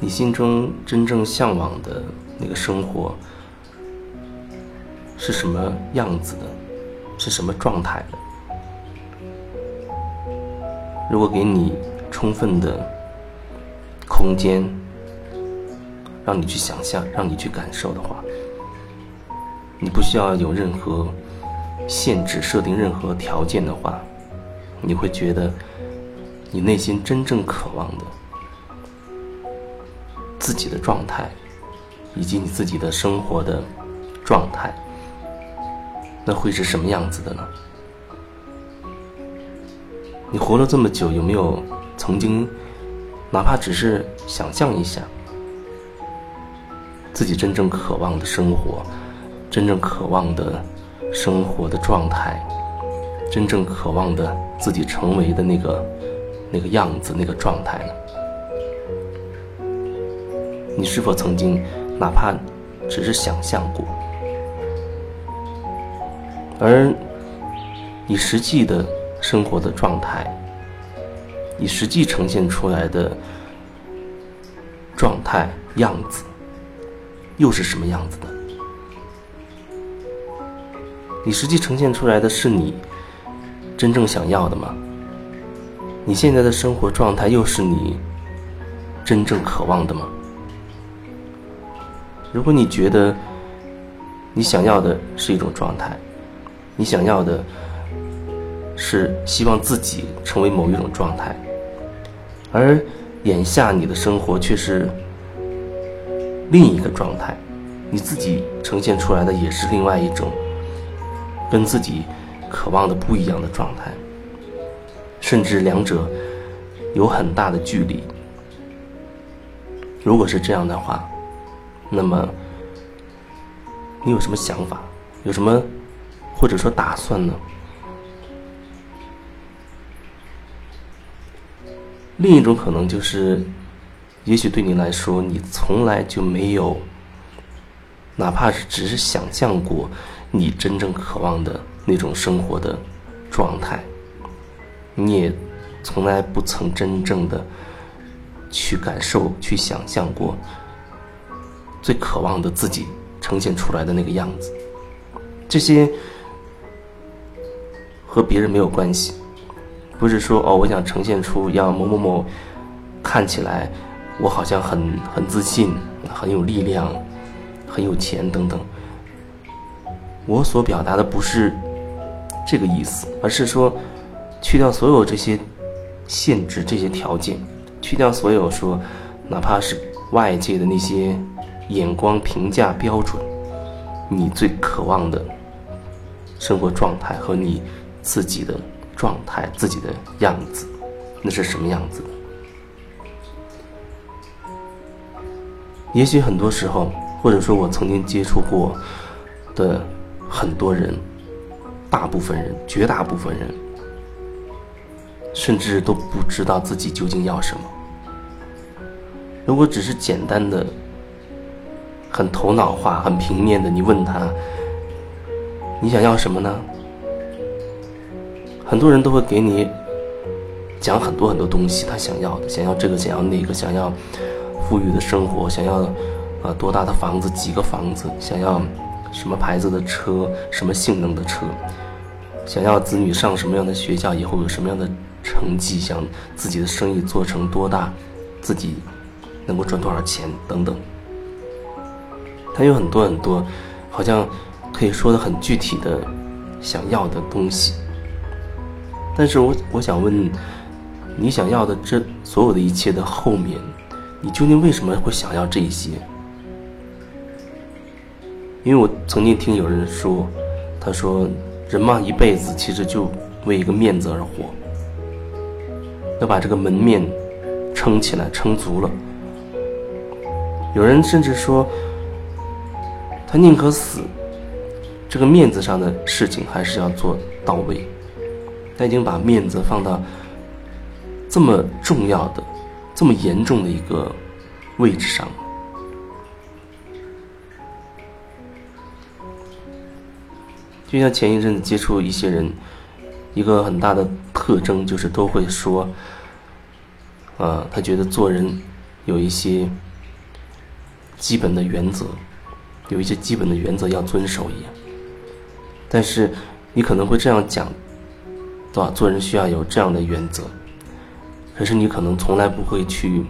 你心中真正向往的那个生活是什么样子的，是什么状态的？如果给你充分的空间，让你去想象，让你去感受的话，你不需要有任何限制、设定任何条件的话，你会觉得你内心真正渴望的自己的状态，以及你自己的生活的状态，那会是什么样子的呢？你活了这么久，有没有曾经，哪怕只是想象一下，自己真正渴望的生活，真正渴望的生活的状态，真正渴望的自己成为的那个那个样子、那个状态呢？你是否曾经，哪怕只是想象过？而你实际的。生活的状态，你实际呈现出来的状态样子，又是什么样子的？你实际呈现出来的是你真正想要的吗？你现在的生活状态又是你真正渴望的吗？如果你觉得你想要的是一种状态，你想要的。是希望自己成为某一种状态，而眼下你的生活却是另一个状态，你自己呈现出来的也是另外一种跟自己渴望的不一样的状态，甚至两者有很大的距离。如果是这样的话，那么你有什么想法？有什么或者说打算呢？另一种可能就是，也许对你来说，你从来就没有，哪怕是只是想象过你真正渴望的那种生活的状态，你也从来不曾真正的去感受、去想象过最渴望的自己呈现出来的那个样子。这些和别人没有关系。不是说哦，我想呈现出要某某某看起来我好像很很自信、很有力量、很有钱等等。我所表达的不是这个意思，而是说去掉所有这些限制、这些条件，去掉所有说哪怕是外界的那些眼光、评价标准，你最渴望的生活状态和你自己的。状态自己的样子，那是什么样子？也许很多时候，或者说我曾经接触过的很多人，大部分人，绝大部分人，甚至都不知道自己究竟要什么。如果只是简单的、很头脑化、很平面的，你问他，你想要什么呢？很多人都会给你讲很多很多东西，他想要的，想要这个，想要那个，想要富裕的生活，想要啊多大的房子，几个房子，想要什么牌子的车，什么性能的车，想要子女上什么样的学校，以后有什么样的成绩，想自己的生意做成多大，自己能够赚多少钱等等。他有很多很多，好像可以说的很具体的想要的东西。但是我我想问，你想要的这所有的一切的后面，你究竟为什么会想要这一些？因为我曾经听有人说，他说人嘛一辈子其实就为一个面子而活，要把这个门面撑起来，撑足了。有人甚至说，他宁可死，这个面子上的事情还是要做到位。他已经把面子放到这么重要的、这么严重的一个位置上了。就像前一阵子接触一些人，一个很大的特征就是都会说，呃，他觉得做人有一些基本的原则，有一些基本的原则要遵守一样。但是你可能会这样讲，对吧？做人需要有这样的原则，可是你可能从来不会去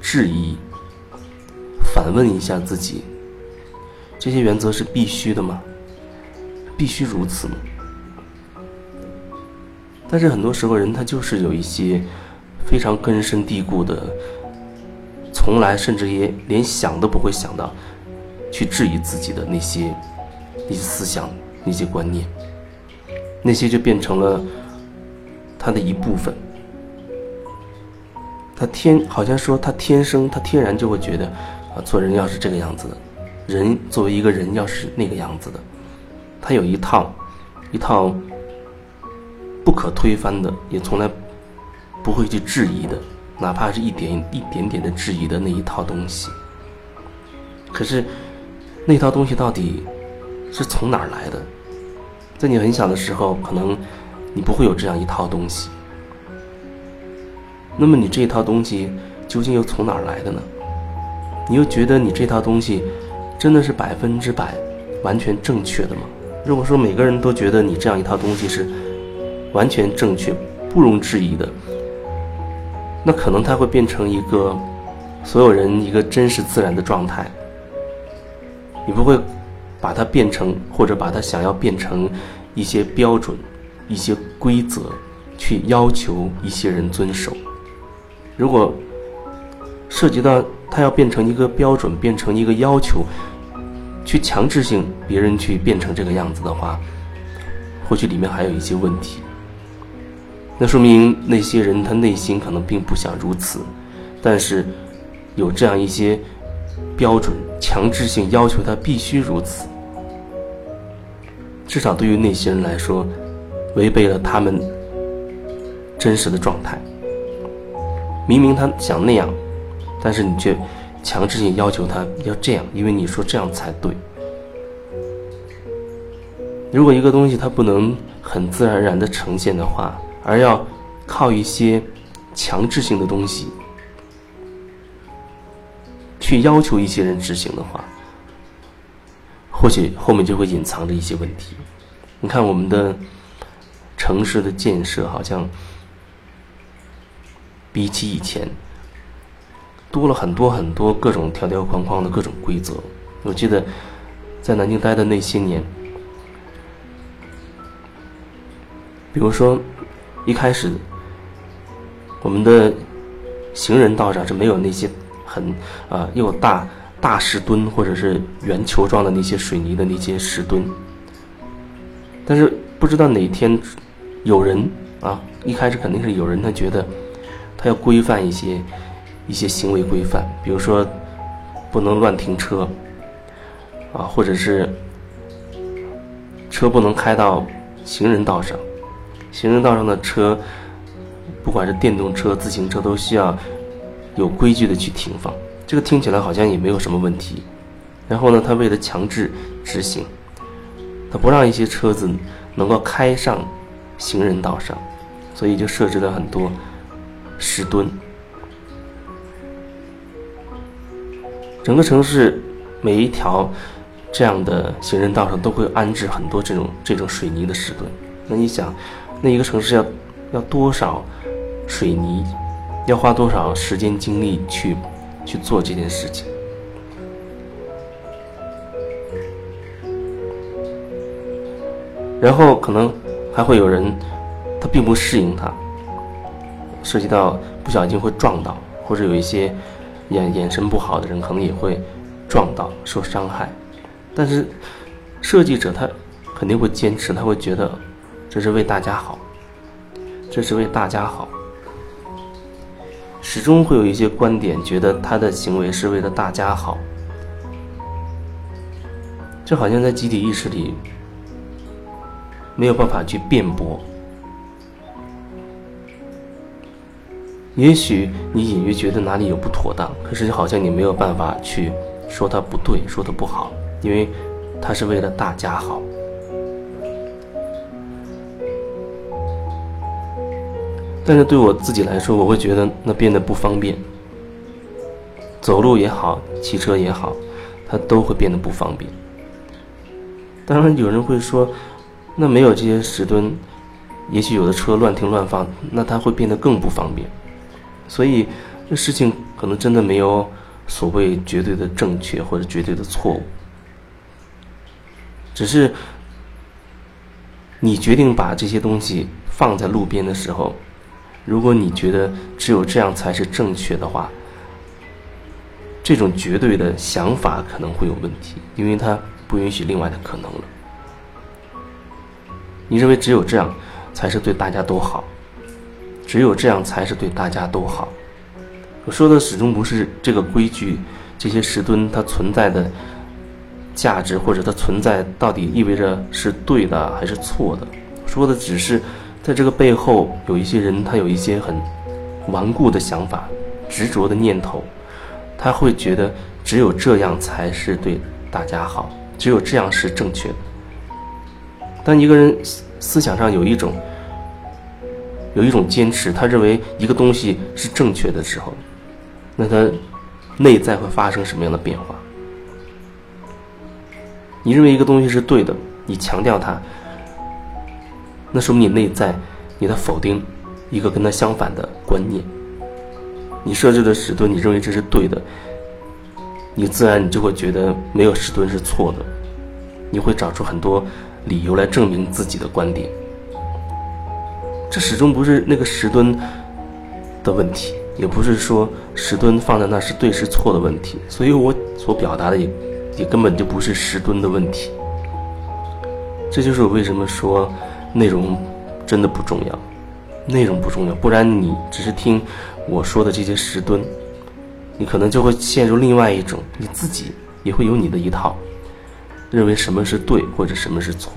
质疑、反问一下自己：这些原则是必须的吗？必须如此吗？但是很多时候，人他就是有一些非常根深蒂固的，从来甚至也连想都不会想到去质疑自己的那些那些思想、那些观念，那些就变成了他的一部分。他天好像说他天生他天然就会觉得啊，做人要是这个样子的，人作为一个人要是那个样子的，他有一套一套。不可推翻的，也从来不会去质疑的，哪怕是一点一点点的质疑的那一套东西。可是，那套东西到底是从哪儿来的？在你很小的时候，可能你不会有这样一套东西。那么，你这套东西究竟又从哪儿来的呢？你又觉得你这套东西真的是百分之百完全正确的吗？如果说每个人都觉得你这样一套东西是，完全正确，不容置疑的，那可能它会变成一个所有人一个真实自然的状态。你不会把它变成，或者把它想要变成一些标准、一些规则，去要求一些人遵守。如果涉及到它要变成一个标准，变成一个要求，去强制性别人去变成这个样子的话，或许里面还有一些问题。那说明那些人他内心可能并不想如此，但是有这样一些标准，强制性要求他必须如此。至少对于那些人来说，违背了他们真实的状态。明明他想那样，但是你却强制性要求他要这样，因为你说这样才对。如果一个东西它不能很自然而然的呈现的话，而要靠一些强制性的东西去要求一些人执行的话，或许后面就会隐藏着一些问题。你看，我们的城市的建设好像比起以前多了很多很多各种条条框框的各种规则。我记得在南京待的那些年，比如说。一开始，我们的行人道上是没有那些很啊又大大石墩或者是圆球状的那些水泥的那些石墩。但是不知道哪天有人啊，一开始肯定是有人他觉得他要规范一些一些行为规范，比如说不能乱停车啊，或者是车不能开到行人道上。行人道上的车，不管是电动车、自行车，都需要有规矩的去停放。这个听起来好像也没有什么问题。然后呢，他为了强制执行，他不让一些车子能够开上行人道上，所以就设置了很多石墩。整个城市每一条这样的行人道上都会安置很多这种这种水泥的石墩。那你想？那一个城市要要多少水泥，要花多少时间精力去去做这件事情？然后可能还会有人他并不适应它，涉及到不小心会撞到，或者有一些眼眼神不好的人可能也会撞到受伤害。但是设计者他肯定会坚持，他会觉得。这是为大家好，这是为大家好。始终会有一些观点觉得他的行为是为了大家好，就好像在集体意识里没有办法去辩驳。也许你隐约觉得哪里有不妥当，可是好像你没有办法去说他不对，说他不好，因为他是为了大家好。但是对我自己来说，我会觉得那变得不方便。走路也好，骑车也好，它都会变得不方便。当然，有人会说，那没有这些石墩，也许有的车乱停乱放，那它会变得更不方便。所以，这事情可能真的没有所谓绝对的正确或者绝对的错误，只是你决定把这些东西放在路边的时候，如果你觉得只有这样才是正确的话，这种绝对的想法可能会有问题，因为它。不允许另外的可能了。你认为只有这样才是对大家都好，只有这样才是对大家都好。我说的始终不是这个规矩，这些石墩它存在的价值或者它存在到底意味着是对的还是错的。说的只是在这个背后有一些人他有一些很顽固的想法、执着的念头，他会觉得只有这样才是对大家好。只有这样是正确的。当一个人思想上有一种有一种坚持，他认为一个东西是正确的时候，那他内在会发生什么样的变化？你认为一个东西是对的，你强调它，那说明你内在你在否定一个跟它相反的观念。你设置的石墩，你认为这是对的。你自然你就会觉得没有石墩是错的，你会找出很多理由来证明自己的观点。这始终不是那个石墩的问题，也不是说石墩放在那是对是错的问题。所以我所表达的也也根本就不是石墩的问题。这就是我为什么说内容真的不重要，内容不重要，不然你只是听我说的这些石墩。你可能就会陷入另外一种，你自己也会有你的一套，认为什么是对或者什么是错，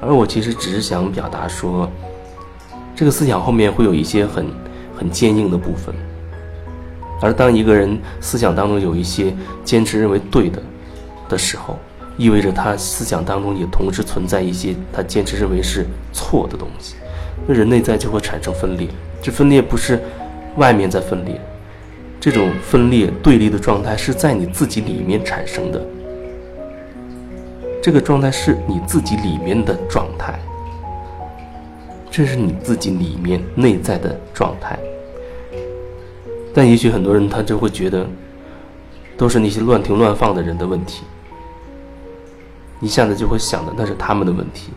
而我其实只是想表达说，这个思想后面会有一些很很坚硬的部分，而当一个人思想当中有一些坚持认为对的的时候，意味着他思想当中也同时存在一些他坚持认为是错的东西，那人内在就会产生分裂，这分裂不是外面在分裂。这种分裂对立的状态是在你自己里面产生的，这个状态是你自己里面的状态，这是你自己里面内在的状态。但也许很多人他就会觉得，都是那些乱停乱放的人的问题，一下子就会想的那是他们的问题。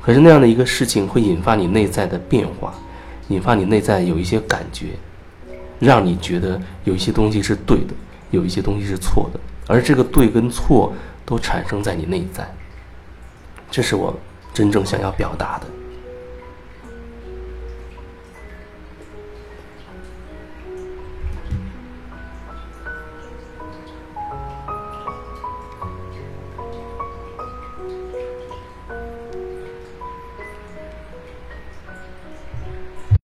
可是那样的一个事情会引发你内在的变化，引发你内在有一些感觉。让你觉得有一些东西是对的，有一些东西是错的，而这个对跟错都产生在你内在。这是我真正想要表达的。